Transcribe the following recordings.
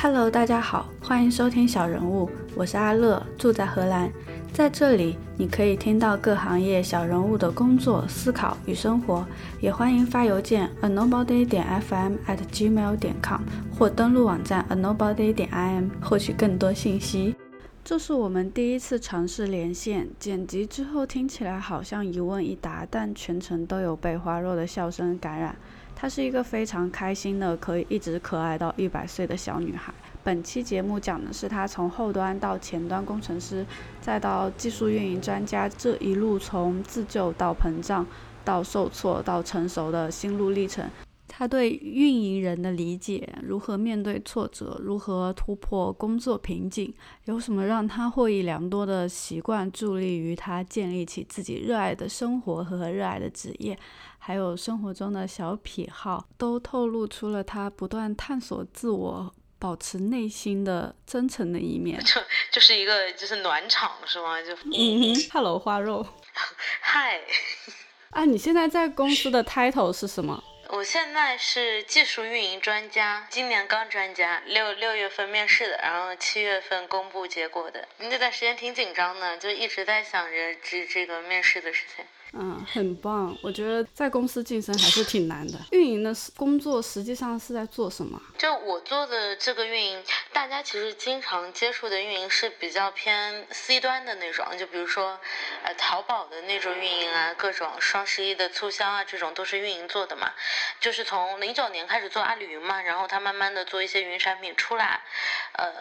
Hello，大家好，欢迎收听小人物，我是阿乐，住在荷兰。在这里，你可以听到各行业小人物的工作、思考与生活。也欢迎发邮件 a nobody 点 fm at gmail 点 com 或登录网站 a nobody 点 im 获取更多信息。这是我们第一次尝试连线，剪辑之后听起来好像一问一答，但全程都有被花若的笑声感染。她是一个非常开心的，可以一直可爱到一百岁的小女孩。本期节目讲的是她从后端到前端工程师，再到技术运营专家这一路从自救到膨胀，到受挫到成熟的心路历程。她对运营人的理解，如何面对挫折，如何突破工作瓶颈，有什么让她获益良多的习惯，助力于她建立起自己热爱的生活和热爱的职业。还有生活中的小癖好，都透露出了他不断探索自我、保持内心的真诚的一面。就就是一个就是暖场是吗？就嗯，Hello 花肉，嗨，啊，你现在在公司的 title 是什么？我现在是技术运营专家，今年刚专家，六六月份面试的，然后七月份公布结果的。那段时间挺紧张的，就一直在想着这这个面试的事情。嗯，很棒。我觉得在公司晋升还是挺难的。运营的工作实际上是在做什么？就我做的这个运营，大家其实经常接触的运营是比较偏 C 端的那种，就比如说，呃，淘宝的那种运营啊，各种双十一的促销啊，这种都是运营做的嘛。就是从零九年开始做阿里云嘛，然后他慢慢的做一些云产品出来，呃。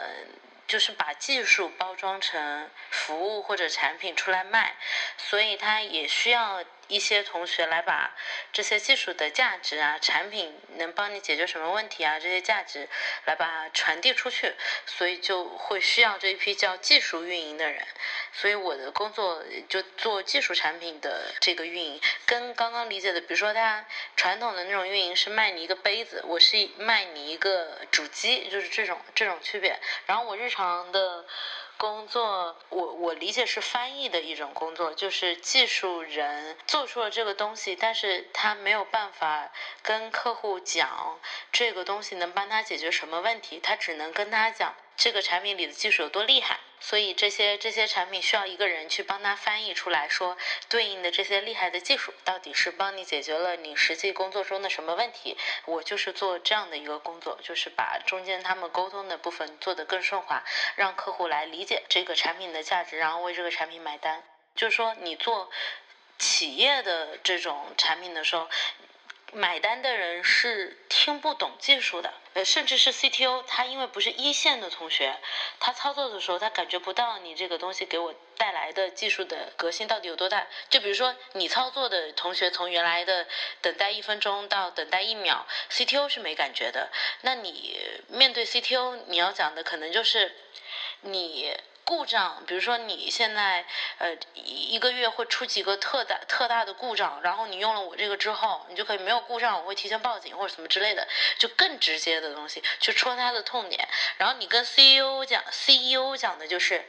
就是把技术包装成服务或者产品出来卖，所以它也需要。一些同学来把这些技术的价值啊，产品能帮你解决什么问题啊，这些价值来把它传递出去，所以就会需要这一批叫技术运营的人。所以我的工作就做技术产品的这个运营，跟刚刚理解的，比如说他传统的那种运营是卖你一个杯子，我是卖你一个主机，就是这种这种区别。然后我日常的。工作，我我理解是翻译的一种工作，就是技术人做出了这个东西，但是他没有办法跟客户讲这个东西能帮他解决什么问题，他只能跟他讲。这个产品里的技术有多厉害，所以这些这些产品需要一个人去帮他翻译出来，说对应的这些厉害的技术到底是帮你解决了你实际工作中的什么问题。我就是做这样的一个工作，就是把中间他们沟通的部分做得更顺滑，让客户来理解这个产品的价值，然后为这个产品买单。就是说，你做企业的这种产品的时候。买单的人是听不懂技术的，呃，甚至是 CTO，他因为不是一线的同学，他操作的时候他感觉不到你这个东西给我带来的技术的革新到底有多大。就比如说你操作的同学从原来的等待一分钟到等待一秒，CTO 是没感觉的。那你面对 CTO，你要讲的可能就是你。故障，比如说你现在呃一个月会出几个特大特大的故障，然后你用了我这个之后，你就可以没有故障，我会提前报警或者什么之类的，就更直接的东西去戳他的痛点。然后你跟 CEO 讲，CEO 讲的就是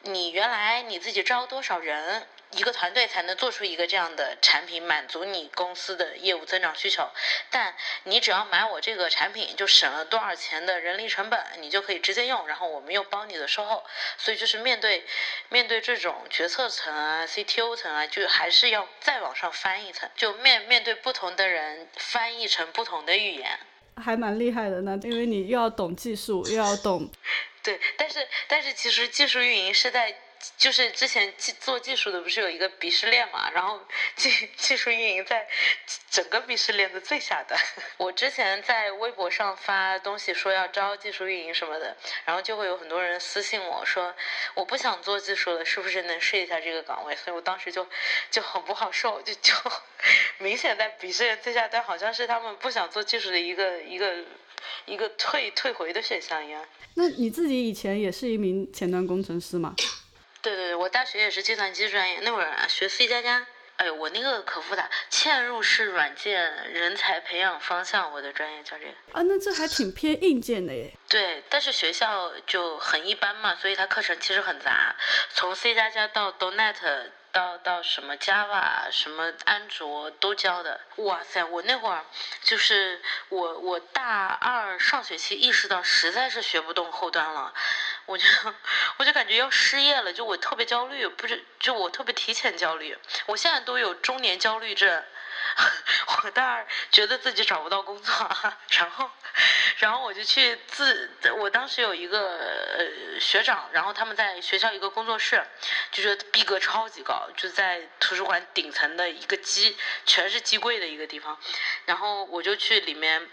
你原来你自己招多少人。一个团队才能做出一个这样的产品，满足你公司的业务增长需求。但你只要买我这个产品，就省了多少钱的人力成本，你就可以直接用。然后我们又包你的售后。所以就是面对面对这种决策层啊、CTO 层啊，就还是要再往上翻一层，就面面对不同的人，翻译成不同的语言，还蛮厉害的呢。因为你又要懂技术，又要懂。对，但是但是其实技术运营是在。就是之前技做技术的不是有一个鄙视链嘛，然后 技技术运营在整个鄙视链的最下端。我之前在微博上发东西说要招技术运营什么的，然后就会有很多人私信我说我不想做技术了，是不是能试一下这个岗位？所以我当时就就很不好受，就就 明显在鄙视链最下端，好像是他们不想做技术的一个一个一个退退回的选项一样。那你自己以前也是一名前端工程师吗？对对对，我大学也是计算机专业，那会儿学 C 加加。哎呦，我那个可复杂，嵌入式软件人才培养方向，我的专业叫这个。啊，那这还挺偏硬件的耶。对，但是学校就很一般嘛，所以它课程其实很杂，从 C 加加到 .NET 到到什么 Java、什么安卓都教的。哇塞，我那会儿就是我我大二上学期意识到实在是学不动后端了，我就我就感觉要失业了，就我特别焦虑，不是就我特别提前焦虑，我现在都有中年焦虑症。我大二觉得自己找不到工作，然后，然后我就去自，我当时有一个呃学长，然后他们在学校一个工作室，就觉得逼格超级高，就在图书馆顶层的一个机，全是机柜的一个地方，然后我就去里面，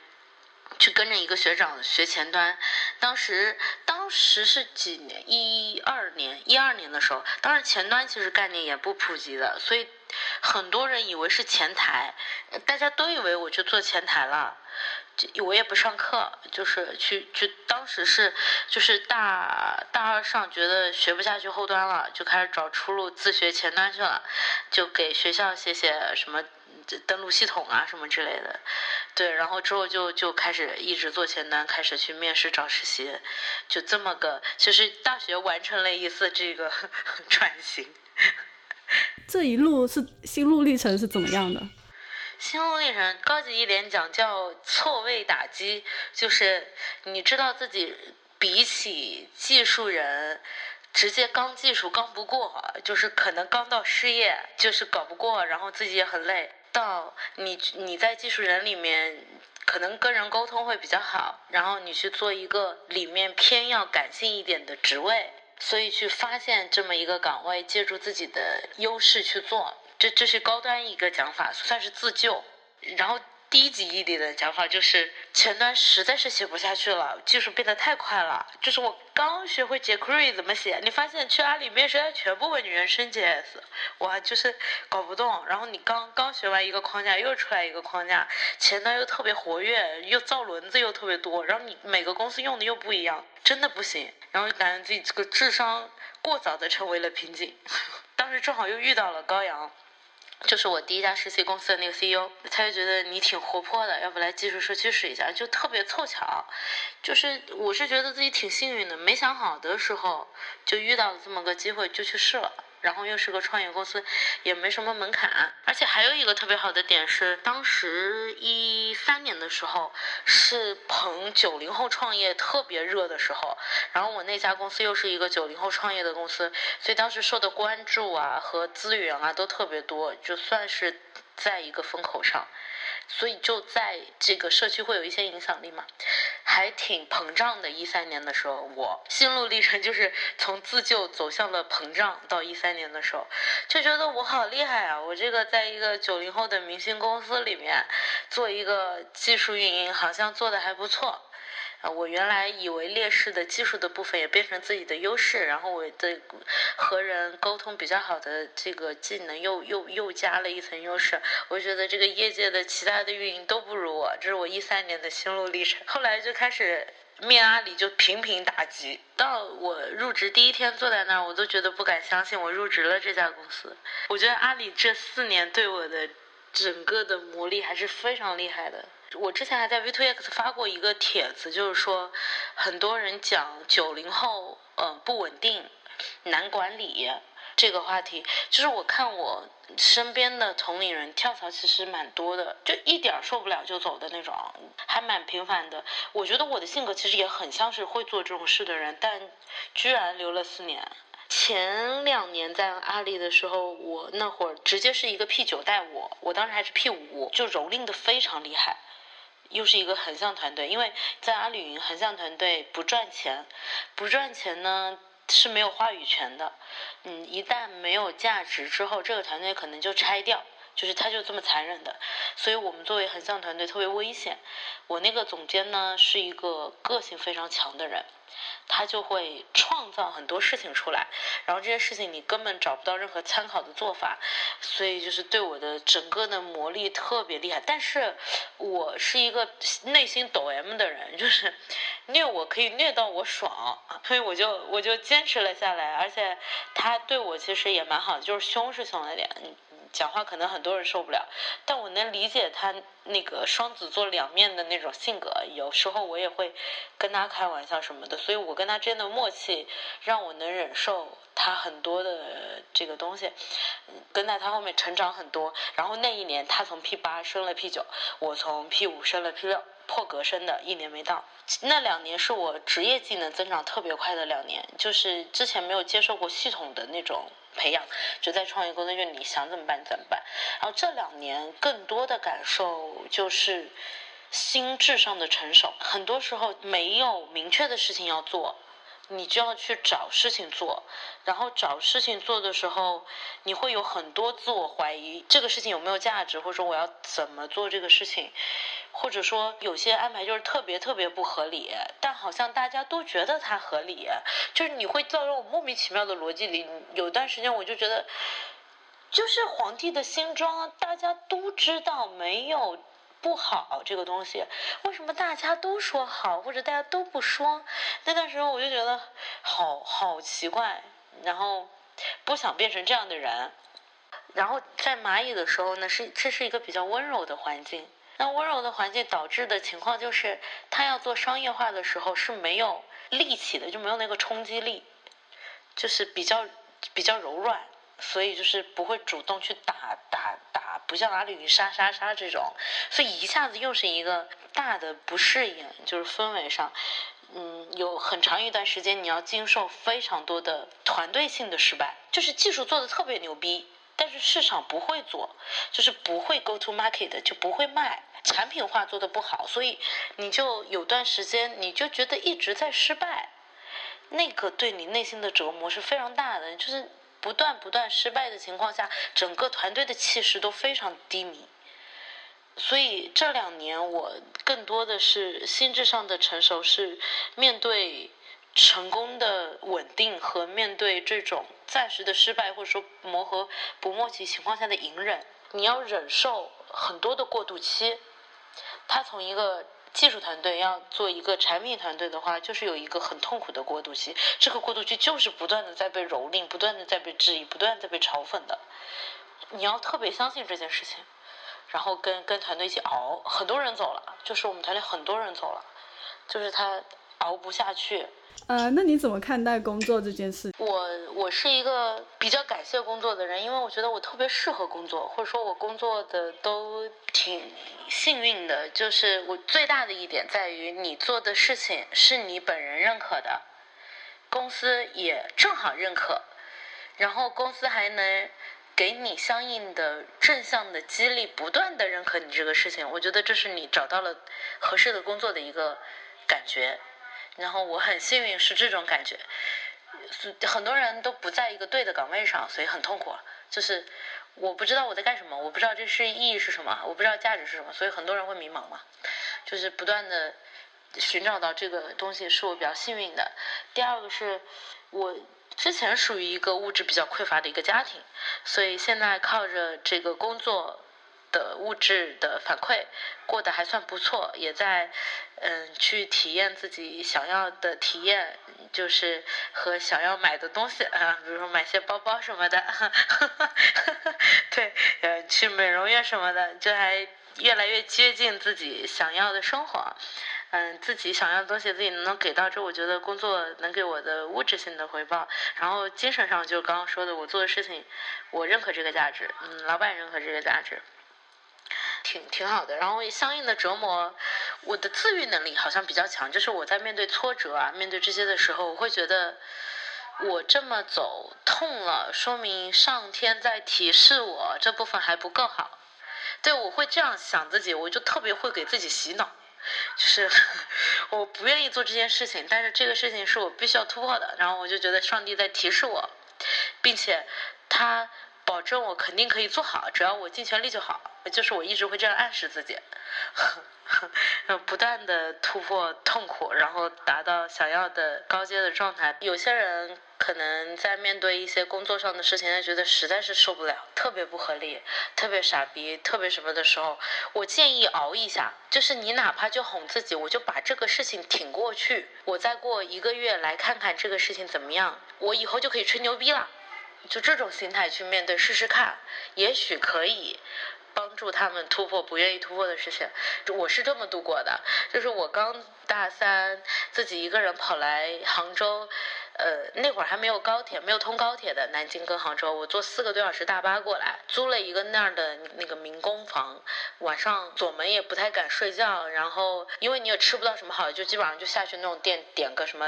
去跟着一个学长学前端，当时当时是几年，一二年，一二年的时候，当时前端其实概念也不普及的，所以。很多人以为是前台，大家都以为我去做前台了，我也不上课，就是去就当时是就是大大二上觉得学不下去后端了，就开始找出路自学前端去了，就给学校写写什么登录系统啊什么之类的，对，然后之后就就开始一直做前端，开始去面试找实习，就这么个，就是大学完成了一次这个 转型。这一路是心路历程是怎么样的？心路历程高级一点讲叫错位打击，就是你知道自己比起技术人，直接刚技术刚不过，就是可能刚到失业就是搞不过，然后自己也很累。到你你在技术人里面，可能跟人沟通会比较好，然后你去做一个里面偏要感性一点的职位。所以去发现这么一个岗位，借助自己的优势去做，这这是高端一个讲法，算是自救。然后低级一点的讲法就是前端实在是写不下去了，技术变得太快了。就是我刚学会 jQuery 怎么写，你发现去阿里面试，他全部问你原生 JS，哇，就是搞不动。然后你刚刚学完一个框架，又出来一个框架，前端又特别活跃，又造轮子又特别多，然后你每个公司用的又不一样，真的不行。然后就感觉自己这个智商过早的成为了瓶颈。当时正好又遇到了高阳，就是我第一家实习公司的那个 CEO，他就觉得你挺活泼的，要不来技术社区试一下？就特别凑巧，就是我是觉得自己挺幸运的，没想好的时候就遇到了这么个机会，就去试了。然后又是个创业公司，也没什么门槛，而且还有一个特别好的点是，当时一三年的时候是捧九零后创业特别热的时候，然后我那家公司又是一个九零后创业的公司，所以当时受的关注啊和资源啊都特别多，就算是在一个风口上。所以就在这个社区会有一些影响力嘛，还挺膨胀的。一三年的时候，我心路历程就是从自救走向了膨胀。到一三年的时候，就觉得我好厉害啊！我这个在一个九零后的明星公司里面做一个技术运营，好像做的还不错。啊，我原来以为劣势的技术的部分也变成自己的优势，然后我的和人沟通比较好的这个技能又又又加了一层优势。我觉得这个业界的其他的运营都不如我，这是我一三年的心路历程。后来就开始面阿里，就频频打击。到我入职第一天坐在那儿，我都觉得不敢相信我入职了这家公司。我觉得阿里这四年对我的整个的磨砺还是非常厉害的。我之前还在 V2X 发过一个帖子，就是说，很多人讲九零后，嗯，不稳定，难管理这个话题，就是我看我身边的同龄人跳槽其实蛮多的，就一点受不了就走的那种，还蛮频繁的。我觉得我的性格其实也很像是会做这种事的人，但居然留了四年。前两年在阿里的时候，我那会儿直接是一个 P 九带我，我当时还是 P 五，就蹂躏的非常厉害。又是一个横向团队，因为在阿里云横向团队不赚钱，不赚钱呢是没有话语权的。嗯，一旦没有价值之后，这个团队可能就拆掉，就是他就这么残忍的。所以我们作为横向团队特别危险。我那个总监呢是一个个性非常强的人。他就会创造很多事情出来，然后这些事情你根本找不到任何参考的做法，所以就是对我的整个的魔力特别厉害。但是我是一个内心抖 M 的人，就是虐我可以虐到我爽，所以我就我就坚持了下来。而且他对我其实也蛮好的，就是凶是凶了点，讲话可能很多人受不了，但我能理解他那个双子座两面的那种性格，有时候我也会跟他开玩笑什么的，所以我跟他之间的默契让我能忍受他很多的这个东西，跟在他后面成长很多。然后那一年他从 P 八升了 P 九，我从 P 五升了 P 六，破格升的一年没到。那两年是我职业技能增长特别快的两年，就是之前没有接受过系统的那种。培养就在创业工作就，你想怎么办怎么办。然后这两年更多的感受就是心智上的成熟。很多时候没有明确的事情要做，你就要去找事情做。然后找事情做的时候，你会有很多自我怀疑：这个事情有没有价值，或者说我要怎么做这个事情。或者说有些安排就是特别特别不合理，但好像大家都觉得它合理，就是你会造成我莫名其妙的逻辑里。有段时间我就觉得，就是皇帝的新装，大家都知道没有不好这个东西，为什么大家都说好，或者大家都不说？那段时候我就觉得好好奇怪，然后不想变成这样的人。然后在蚂蚁的时候呢，是这是一个比较温柔的环境。那温柔的环境导致的情况就是，他要做商业化的时候是没有力气的，就没有那个冲击力，就是比较比较柔软，所以就是不会主动去打打打，不像阿里云杀杀杀这种，所以一下子又是一个大的不适应，就是氛围上，嗯，有很长一段时间你要经受非常多的团队性的失败，就是技术做的特别牛逼。但是市场不会做，就是不会 go to market，就不会卖，产品化做的不好，所以你就有段时间你就觉得一直在失败，那个对你内心的折磨是非常大的，就是不断不断失败的情况下，整个团队的气势都非常低迷，所以这两年我更多的是心智上的成熟，是面对。成功的稳定和面对这种暂时的失败或者说磨合不默契情况下的隐忍，你要忍受很多的过渡期。他从一个技术团队要做一个产品团队的话，就是有一个很痛苦的过渡期。这个过渡期就是不断的在被蹂躏，不断的在被质疑，不断的在被嘲讽的。你要特别相信这件事情，然后跟跟团队一起熬。很多人走了，就是我们团队很多人走了，就是他熬不下去。呃，那你怎么看待工作这件事？我我是一个比较感谢工作的人，因为我觉得我特别适合工作，或者说我工作的都挺幸运的。就是我最大的一点在于，你做的事情是你本人认可的，公司也正好认可，然后公司还能给你相应的正向的激励，不断的认可你这个事情。我觉得这是你找到了合适的工作的一个感觉。然后我很幸运是这种感觉，很多人都不在一个对的岗位上，所以很痛苦。就是我不知道我在干什么，我不知道这是意义是什么，我不知道价值是什么，所以很多人会迷茫嘛。就是不断的寻找到这个东西，是我比较幸运的。第二个是我之前属于一个物质比较匮乏的一个家庭，所以现在靠着这个工作。的物质的反馈过得还算不错，也在嗯去体验自己想要的体验，就是和想要买的东西啊，比如说买些包包什么的，对，呃去美容院什么的，就还越来越接近自己想要的生活，嗯，自己想要的东西自己能给到，这我觉得工作能给我的物质性的回报，然后精神上就刚刚说的，我做的事情我认可这个价值，嗯，老板认可这个价值。挺挺好的，然后相应的折磨，我的自愈能力好像比较强。就是我在面对挫折啊，面对这些的时候，我会觉得我这么走痛了，说明上天在提示我这部分还不够好。对，我会这样想自己，我就特别会给自己洗脑，就是 我不愿意做这件事情，但是这个事情是我必须要突破的。然后我就觉得上帝在提示我，并且他。保证我肯定可以做好，只要我尽全力就好。就是我一直会这样暗示自己，不断的突破痛苦，然后达到想要的高阶的状态。有些人可能在面对一些工作上的事情，他觉得实在是受不了，特别不合理，特别傻逼，特别什么的时候，我建议熬一下。就是你哪怕就哄自己，我就把这个事情挺过去，我再过一个月来看看这个事情怎么样，我以后就可以吹牛逼了。就这种心态去面对，试试看，也许可以帮助他们突破不愿意突破的事情。我是这么度过的，就是我刚大三，自己一个人跑来杭州。呃，那会儿还没有高铁，没有通高铁的南京跟杭州，我坐四个多小时大巴过来，租了一个那儿的那个民工房，晚上左门也不太敢睡觉，然后因为你也吃不到什么好，就基本上就下去那种店点个什么。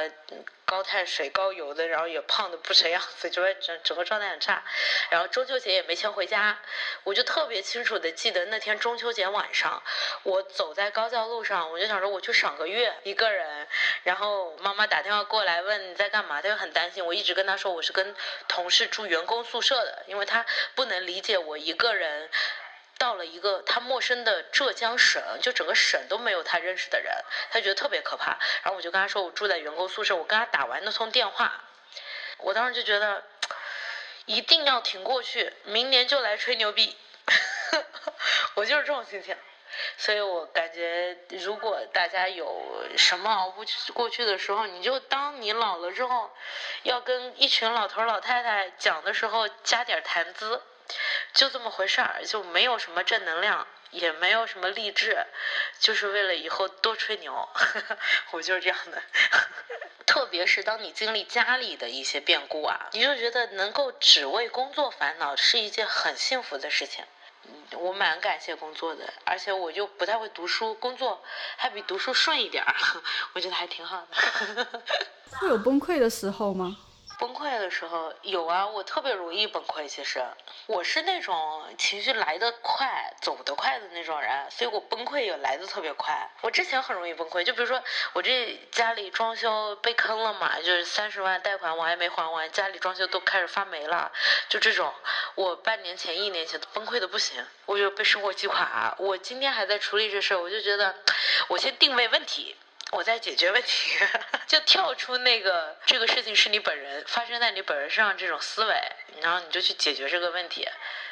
高碳水、高油的，然后也胖的不成样子，就会整整个状态很差。然后中秋节也没钱回家，我就特别清楚的记得那天中秋节晚上，我走在高教路上，我就想说我去赏个月，一个人。然后妈妈打电话过来问你在干嘛，她就很担心。我一直跟她说我是跟同事住员工宿舍的，因为她不能理解我一个人。到了一个他陌生的浙江省，就整个省都没有他认识的人，他觉得特别可怕。然后我就跟他说，我住在员工宿舍。我跟他打完那通电话，我当时就觉得一定要挺过去，明年就来吹牛逼。我就是这种心情，所以我感觉，如果大家有什么熬不过去的时候，你就当你老了之后，要跟一群老头老太太讲的时候，加点谈资。就这么回事儿，就没有什么正能量，也没有什么励志，就是为了以后多吹牛。我就是这样的。特别是当你经历家里的一些变故啊，你就觉得能够只为工作烦恼是一件很幸福的事情。嗯我蛮感谢工作的，而且我就不太会读书，工作还比读书顺一点儿，我觉得还挺好的。会有崩溃的时候吗？崩溃的时候有啊，我特别容易崩溃。其实我是那种情绪来得快、走得快的那种人，所以我崩溃也来得特别快。我之前很容易崩溃，就比如说我这家里装修被坑了嘛，就是三十万贷款我还没还完，家里装修都开始发霉了，就这种，我半年前、一年前都崩溃的不行，我就被生活击垮。我今天还在处理这事，我就觉得我先定位问题。我在解决问题，就跳出那个这个事情是你本人发生在你本人身上这种思维，然后你就去解决这个问题。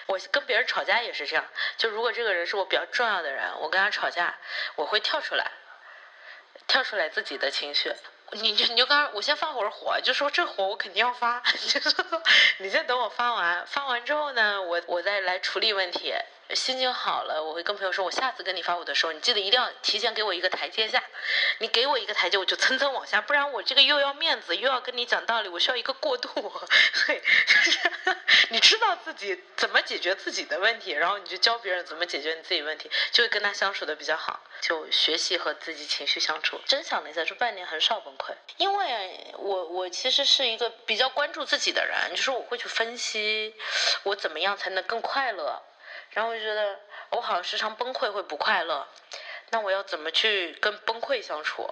我跟别人吵架也是这样，就如果这个人是我比较重要的人，我跟他吵架，我会跳出来，跳出来自己的情绪。你就你就刚我先发会儿火，就说这火我肯定要发，就说你先等我发完，发完之后呢，我我再来处理问题。心情好了，我会跟朋友说，我下次跟你发火的时候，你记得一定要提前给我一个台阶下。你给我一个台阶，我就蹭蹭往下，不然我这个又要面子，又要跟你讲道理，我需要一个过渡。所以就是你知道自己怎么解决自己的问题，然后你就教别人怎么解决你自己问题，就会跟他相处的比较好。就学习和自己情绪相处。真想了一下，这半年很少崩溃，因为我我其实是一个比较关注自己的人，就是我会去分析我怎么样才能更快乐。然后我就觉得，我好像时常崩溃会不快乐，那我要怎么去跟崩溃相处？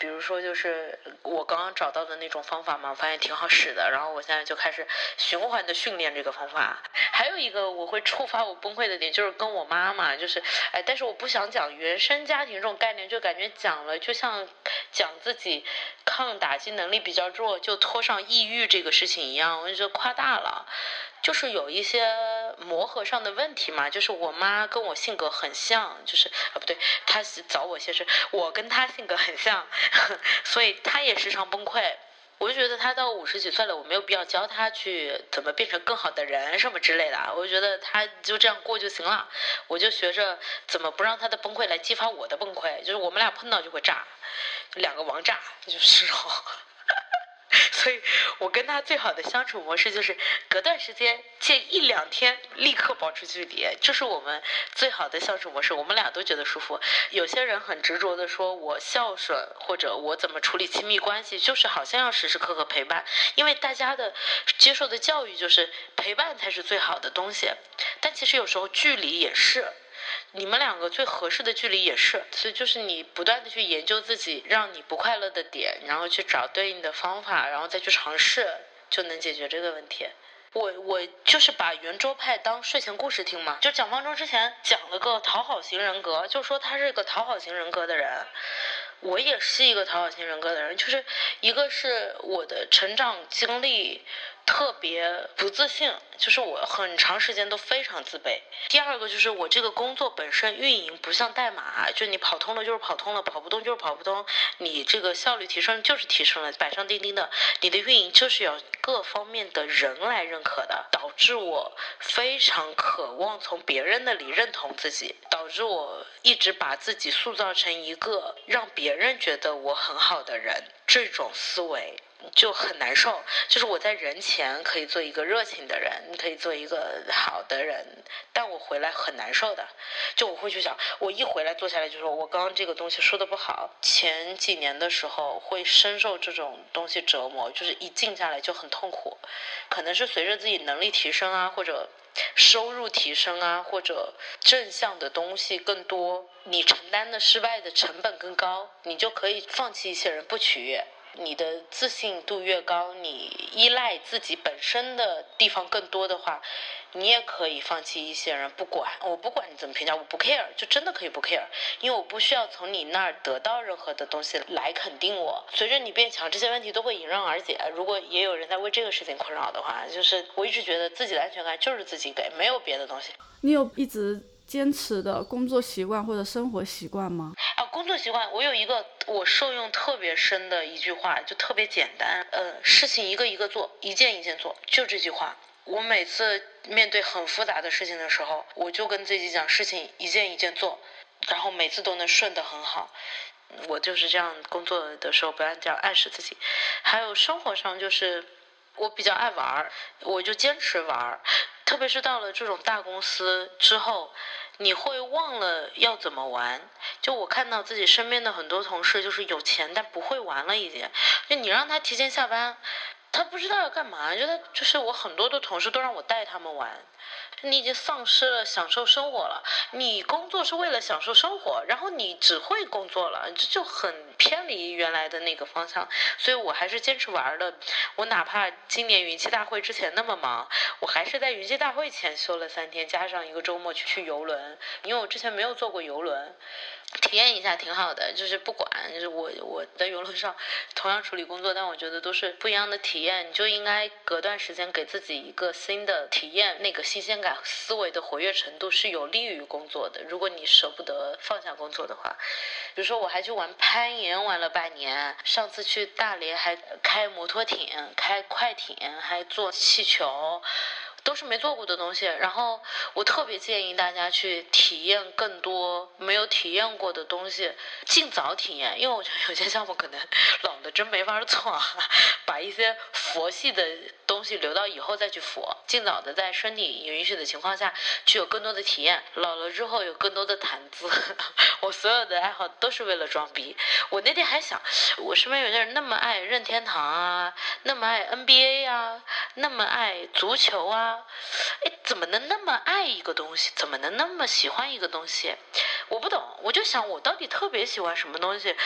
比如说，就是我刚刚找到的那种方法嘛，我发现挺好使的。然后我现在就开始循环的训练这个方法。还有一个我会触发我崩溃的点，就是跟我妈妈，就是哎，但是我不想讲原生家庭这种概念，就感觉讲了就像讲自己抗打击能力比较弱，就拖上抑郁这个事情一样，我就觉得夸大了。就是有一些磨合上的问题嘛，就是我妈跟我性格很像，就是啊不对，她是找我先生，我跟她性格很像，所以她也时常崩溃。我就觉得她到五十几岁了，我没有必要教她去怎么变成更好的人什么之类的，我就觉得她就这样过就行了。我就学着怎么不让她的崩溃来激发我的崩溃，就是我们俩碰到就会炸，两个王炸，就是这种。所以，我跟他最好的相处模式就是隔段时间见一两天，立刻保持距离，这是我们最好的相处模式。我们俩都觉得舒服。有些人很执着的说，我孝顺或者我怎么处理亲密关系，就是好像要时时刻刻陪伴，因为大家的接受的教育就是陪伴才是最好的东西。但其实有时候距离也是。你们两个最合适的距离也是，所以就是你不断的去研究自己让你不快乐的点，然后去找对应的方法，然后再去尝试，就能解决这个问题。我我就是把圆桌派当睡前故事听嘛，就蒋方舟之前讲了个讨好型人格，就说他是个讨好型人格的人，我也是一个讨好型人格的人，就是一个是我的成长经历。特别不自信，就是我很长时间都非常自卑。第二个就是我这个工作本身运营不像代码，就你跑通了就是跑通了，跑不通就是跑不通。你这个效率提升就是提升了，板上钉钉的。你的运营就是要各方面的人来认可的，导致我非常渴望从别人那里认同自己，导致我一直把自己塑造成一个让别人觉得我很好的人。这种思维。就很难受，就是我在人前可以做一个热情的人，可以做一个好的人，但我回来很难受的。就我会去想，我一回来坐下来就说，我刚刚这个东西说的不好。前几年的时候会深受这种东西折磨，就是一静下来就很痛苦。可能是随着自己能力提升啊，或者收入提升啊，或者正向的东西更多，你承担的失败的成本更高，你就可以放弃一些人不取悦。你的自信度越高，你依赖自己本身的地方更多的话，你也可以放弃一些人，不管我不管你怎么评价，我不 care，就真的可以不 care，因为我不需要从你那儿得到任何的东西来肯定我。随着你变强，这些问题都会迎刃而解。如果也有人在为这个事情困扰的话，就是我一直觉得自己的安全感就是自己给，没有别的东西。你有一直。坚持的工作习惯或者生活习惯吗？啊，工作习惯，我有一个我受用特别深的一句话，就特别简单，呃，事情一个一个做，一件一件做，就这句话。我每次面对很复杂的事情的时候，我就跟自己讲，事情一件一件做，然后每次都能顺得很好。我就是这样工作的时候，不要这样暗示自己。还有生活上，就是我比较爱玩儿，我就坚持玩儿。特别是到了这种大公司之后，你会忘了要怎么玩。就我看到自己身边的很多同事，就是有钱但不会玩了，已经。就你让他提前下班，他不知道要干嘛。就他就是我很多的同事都让我带他们玩。你已经丧失了享受生活了。你工作是为了享受生活，然后你只会工作了，这就很偏离原来的那个方向。所以我还是坚持玩的。我哪怕今年云栖大会之前那么忙，我还是在云栖大会前休了三天，加上一个周末去去游轮，因为我之前没有坐过游轮。体验一下挺好的，就是不管，就是我我在游轮上同样处理工作，但我觉得都是不一样的体验。你就应该隔段时间给自己一个新的体验，那个新新鲜感、思维的活跃程度是有利于工作的。如果你舍不得放下工作的话，比如说我还去玩攀岩玩了半年，上次去大连还开摩托艇、开快艇，还坐气球。都是没做过的东西，然后我特别建议大家去体验更多没有体验过的东西，尽早体验，因为我觉得有些项目可能 老了真没法做，把一些佛系的东西留到以后再去佛，尽早的在身体允许的情况下去有更多的体验，老了之后有更多的谈资。我所有的爱好都是为了装逼。我那天还想，我身边有些人那么爱任天堂啊，那么爱 NBA 啊，那么爱足球啊。哎，怎么能那么爱一个东西？怎么能那么喜欢一个东西？我不懂，我就想我到底特别喜欢什么东西？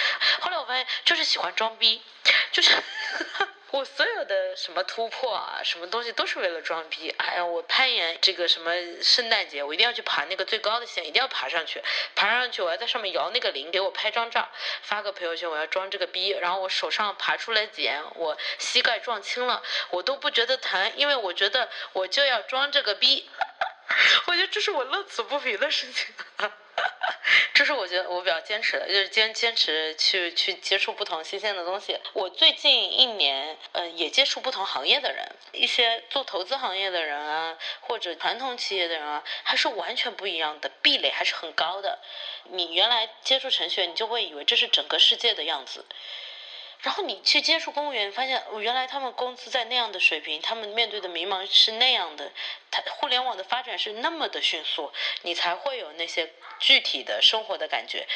后来我发现就是喜欢装逼，就是。我所有的什么突破啊，什么东西都是为了装逼。哎呀，我攀岩这个什么圣诞节，我一定要去爬那个最高的线，一定要爬上去。爬上去，我要在上面摇那个铃，给我拍张照，发个朋友圈。我要装这个逼，然后我手上爬出来茧，我膝盖撞青了，我都不觉得疼，因为我觉得我就要装这个逼。我觉得这是我乐此不疲的事情。这是我觉得我比较坚持的，就是坚坚持去去接触不同新鲜的东西。我最近一年，嗯，也接触不同行业的人，一些做投资行业的人啊，或者传统企业的人啊，还是完全不一样的，壁垒还是很高的。你原来接触程序员，你就会以为这是整个世界的样子。然后你去接触公务员，发现原来他们工资在那样的水平，他们面对的迷茫是那样的，他互联网的发展是那么的迅速，你才会有那些具体的生活的感觉。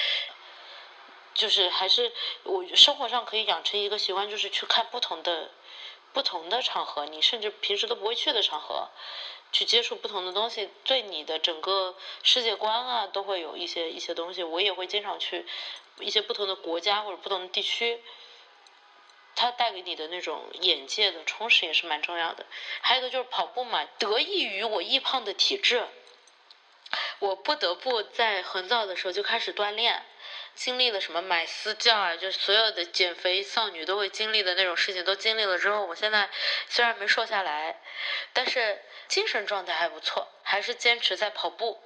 就是还是我生活上可以养成一个习惯，就是去看不同的不同的场合，你甚至平时都不会去的场合，去接触不同的东西，对你的整个世界观啊，都会有一些一些东西。我也会经常去一些不同的国家或者不同的地区。它带给你的那种眼界的充实也是蛮重要的。还有一个就是跑步嘛，得益于我易胖的体质，我不得不在很早的时候就开始锻炼。经历了什么买私教啊，就所有的减肥少女都会经历的那种事情都经历了之后，我现在虽然没瘦下来，但是精神状态还不错，还是坚持在跑步，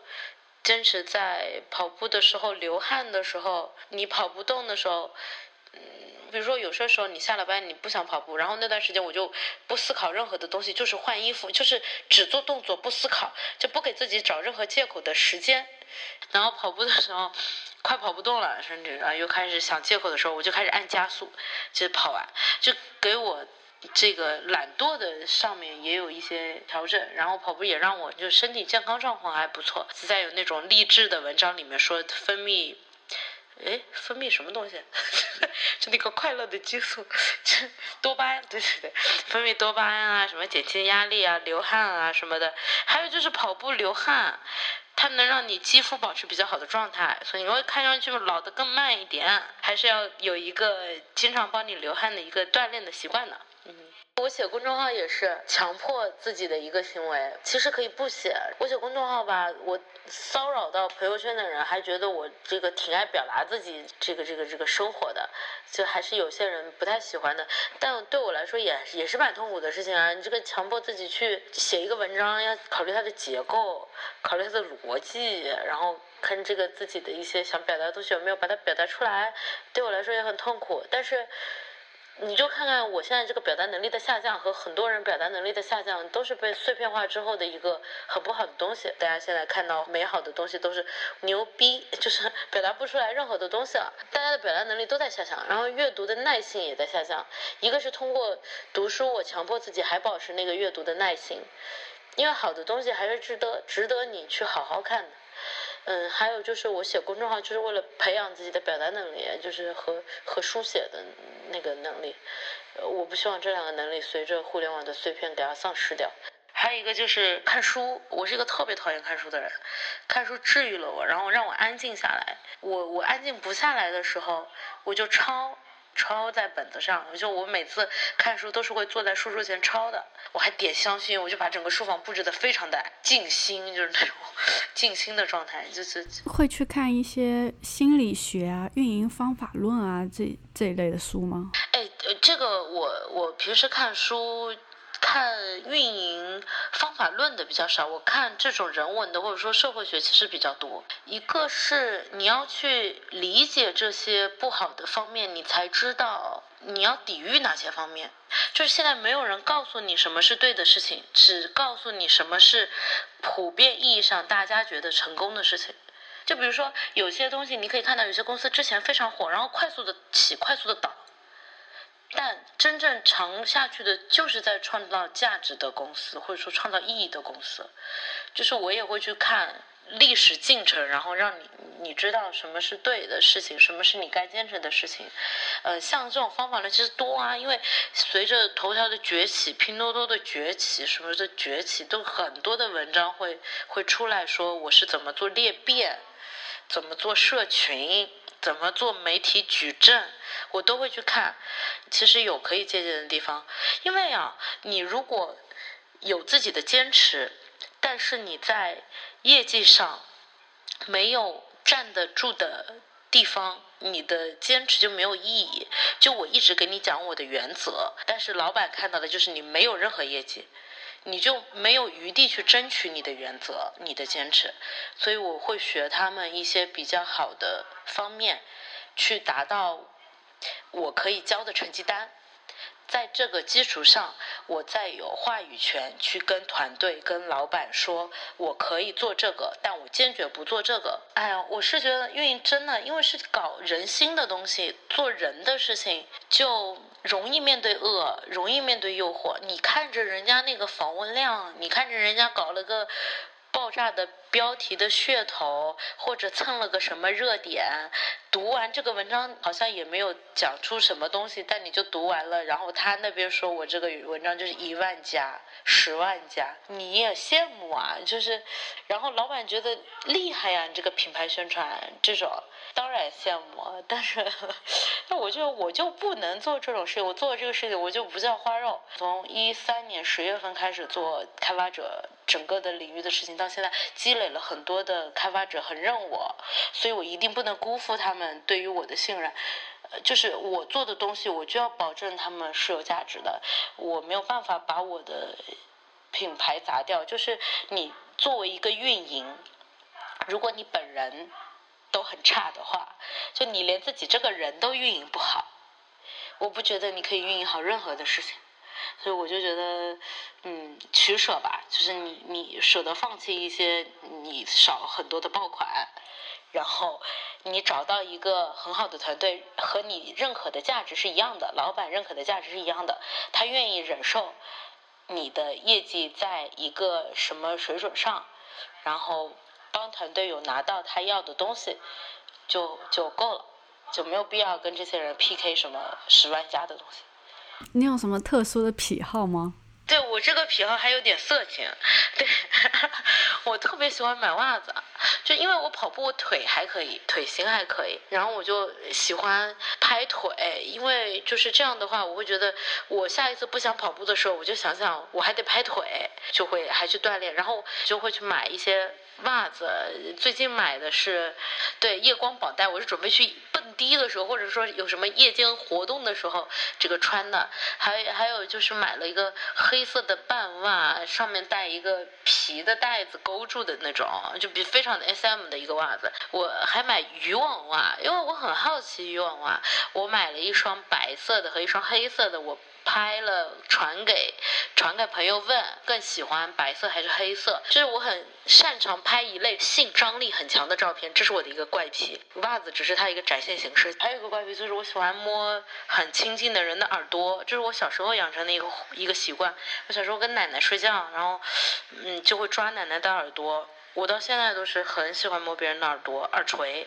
坚持在跑步的时候流汗的时候，你跑不动的时候。嗯，比如说有些时候你下了班你不想跑步，然后那段时间我就不思考任何的东西，就是换衣服，就是只做动作不思考，就不给自己找任何借口的时间。然后跑步的时候快跑不动了，甚至啊又开始想借口的时候，我就开始按加速，就跑完，就给我这个懒惰的上面也有一些调整。然后跑步也让我就身体健康状况还不错。再有那种励志的文章里面说分泌。哎，分泌什么东西？就那个快乐的激素，多巴胺，对对对，分泌多巴胺啊，什么减轻压力啊，流汗啊什么的。还有就是跑步流汗，它能让你肌肤保持比较好的状态，所以你会看上去老的更慢一点。还是要有一个经常帮你流汗的一个锻炼的习惯的。我写公众号也是强迫自己的一个行为，其实可以不写。我写公众号吧，我骚扰到朋友圈的人还觉得我这个挺爱表达自己这个这个这个生活的，就还是有些人不太喜欢的。但对我来说也也是蛮痛苦的事情啊！你这个强迫自己去写一个文章，要考虑它的结构，考虑它的逻辑，然后看这个自己的一些想表达的东西有没有把它表达出来，对我来说也很痛苦。但是。你就看看我现在这个表达能力的下降和很多人表达能力的下降，都是被碎片化之后的一个很不好的东西。大家现在看到美好的东西都是牛逼，就是表达不出来任何的东西了。大家的表达能力都在下降，然后阅读的耐性也在下降。一个是通过读书，我强迫自己还保持那个阅读的耐性，因为好的东西还是值得值得你去好好看的。嗯，还有就是我写公众号就是为了培养自己的表达能力，就是和和书写的那个能力。我不希望这两个能力随着互联网的碎片给它丧失掉。还有一个就是看书，我是一个特别讨厌看书的人，看书治愈了我，然后让我安静下来。我我安静不下来的时候，我就抄。抄在本子上，就我每次看书都是会坐在书桌前抄的。我还点香薰，我就把整个书房布置的非常的静心，就是那种 静心的状态。就是会去看一些心理学啊、运营方法论啊这这一类的书吗？哎，这个我我平时看书。看运营方法论的比较少，我看这种人文的或者说社会学其实比较多。一个是你要去理解这些不好的方面，你才知道你要抵御哪些方面。就是现在没有人告诉你什么是对的事情，只告诉你什么是普遍意义上大家觉得成功的事情。就比如说有些东西，你可以看到有些公司之前非常火，然后快速的起，快速的倒。但真正长下去的，就是在创造价值的公司，或者说创造意义的公司。就是我也会去看历史进程，然后让你你知道什么是对的事情，什么是你该坚持的事情。呃，像这种方法论其实多啊，因为随着头条的崛起、拼多多的崛起、什么的崛起，都很多的文章会会出来说我是怎么做裂变，怎么做社群。怎么做媒体矩阵，我都会去看。其实有可以借鉴的地方，因为啊，你如果有自己的坚持，但是你在业绩上没有站得住的地方，你的坚持就没有意义。就我一直给你讲我的原则，但是老板看到的就是你没有任何业绩。你就没有余地去争取你的原则、你的坚持，所以我会学他们一些比较好的方面，去达到我可以交的成绩单。在这个基础上，我再有话语权去跟团队、跟老板说，我可以做这个，但我坚决不做这个。哎呀，我是觉得运营真的，因为是搞人心的东西，做人的事情就容易面对恶，容易面对诱惑。你看着人家那个访问量，你看着人家搞了个。炸的标题的噱头，或者蹭了个什么热点，读完这个文章好像也没有讲出什么东西，但你就读完了，然后他那边说我这个文章就是一万加、十万加，你也羡慕啊，就是，然后老板觉得厉害呀，你这个品牌宣传这种。当然羡慕，但是，那我就我就不能做这种事情。我做这个事情，我就不叫花肉。从一三年十月份开始做开发者整个的领域的事情，到现在积累。了很多的开发者很认我，所以我一定不能辜负他们对于我的信任。就是我做的东西，我就要保证他们是有价值的，我没有办法把我的品牌砸掉。就是你作为一个运营，如果你本人都很差的话，就你连自己这个人都运营不好，我不觉得你可以运营好任何的事情。所以我就觉得，嗯，取舍吧，就是你你舍得放弃一些你少很多的爆款，然后你找到一个很好的团队，和你认可的价值是一样的，老板认可的价值是一样的，他愿意忍受你的业绩在一个什么水准上，然后帮团队有拿到他要的东西，就就够了，就没有必要跟这些人 PK 什么十万加的东西。你有什么特殊的癖好吗？对我这个癖好还有点色情，对 我特别喜欢买袜子，就因为我跑步腿还可以，腿型还可以，然后我就喜欢拍腿，因为就是这样的话，我会觉得我下一次不想跑步的时候，我就想想我还得拍腿，就会还去锻炼，然后就会去买一些。袜子最近买的是，对夜光绑带，我是准备去蹦迪的时候，或者说有什么夜间活动的时候这个穿的。还还有就是买了一个黑色的半袜，上面带一个皮的带子勾住的那种，就比非常的 S M 的一个袜子。我还买渔网袜，因为我很好奇渔网袜，我买了一双白色的和一双黑色的，我。拍了传给传给朋友问更喜欢白色还是黑色，就是我很擅长拍一类性张力很强的照片，这是我的一个怪癖。袜子只是它一个展现形式。还有一个怪癖就是我喜欢摸很亲近的人的耳朵，这是我小时候养成的一个一个习惯。我小时候跟奶奶睡觉，然后嗯就会抓奶奶的耳朵，我到现在都是很喜欢摸别人的耳朵耳垂。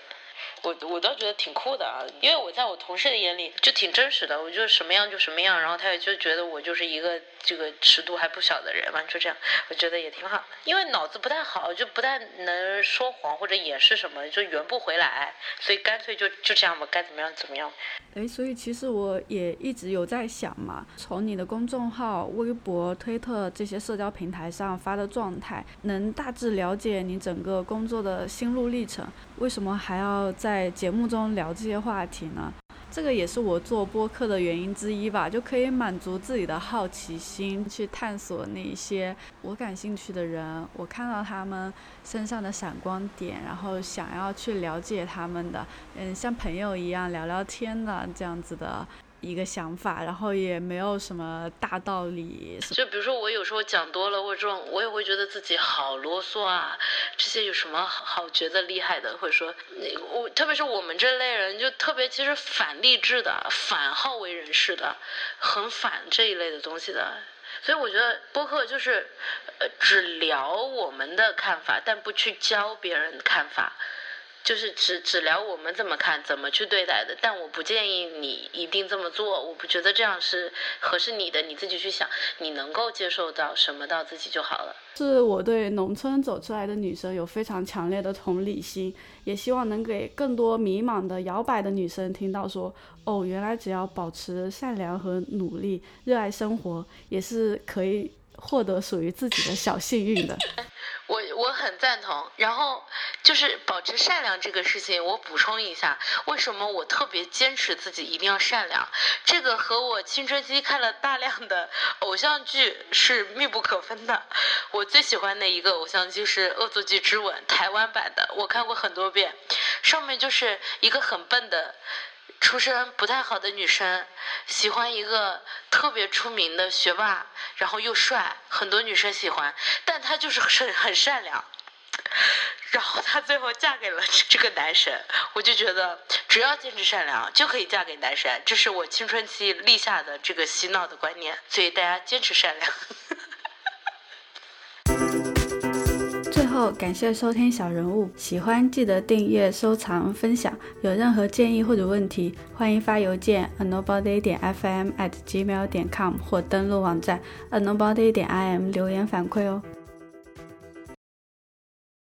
我我倒觉得挺酷的啊，因为我在我同事的眼里就挺真实的，我就什么样就什么样，然后他也就觉得我就是一个这个尺度还不小的人嘛，就这样，我觉得也挺好。因为脑子不太好，就不太能说谎或者掩饰什么，就圆不回来，所以干脆就就这样吧，该怎么样怎么样。哎，所以其实我也一直有在想嘛，从你的公众号、微博、推特这些社交平台上发的状态，能大致了解你整个工作的心路历程。为什么还要在节目中聊这些话题呢？这个也是我做播客的原因之一吧，就可以满足自己的好奇心，去探索那些我感兴趣的人，我看到他们身上的闪光点，然后想要去了解他们的，嗯，像朋友一样聊聊天的这样子的。一个想法，然后也没有什么大道理。就比如说，我有时候讲多了，或者这种，我也会觉得自己好啰嗦啊。这些有什么好觉得厉害的？或者说，我特别是我们这类人，就特别其实反励志的、反好为人师的，很反这一类的东西的。所以我觉得播客就是，呃，只聊我们的看法，但不去教别人看法。就是只只聊我们怎么看，怎么去对待的，但我不建议你一定这么做，我不觉得这样是合适你的，你自己去想，你能够接受到什么到自己就好了。是我对农村走出来的女生有非常强烈的同理心，也希望能给更多迷茫的摇摆的女生听到说，哦，原来只要保持善良和努力，热爱生活，也是可以获得属于自己的小幸运的。我很赞同，然后就是保持善良这个事情，我补充一下，为什么我特别坚持自己一定要善良？这个和我青春期看了大量的偶像剧是密不可分的。我最喜欢的一个偶像剧是《恶作剧之吻》台湾版的，我看过很多遍，上面就是一个很笨的。出身不太好的女生，喜欢一个特别出名的学霸，然后又帅，很多女生喜欢，但他就是很很善良，然后她最后嫁给了这个男神，我就觉得只要坚持善良就可以嫁给男神，这是我青春期立下的这个洗脑的观念，所以大家坚持善良。后感谢收听小人物，喜欢记得订阅、收藏、分享。有任何建议或者问题，欢迎发邮件 a nobody 点 fm at gmail 点 com 或登录网站 a nobody 点 im 留言反馈哦。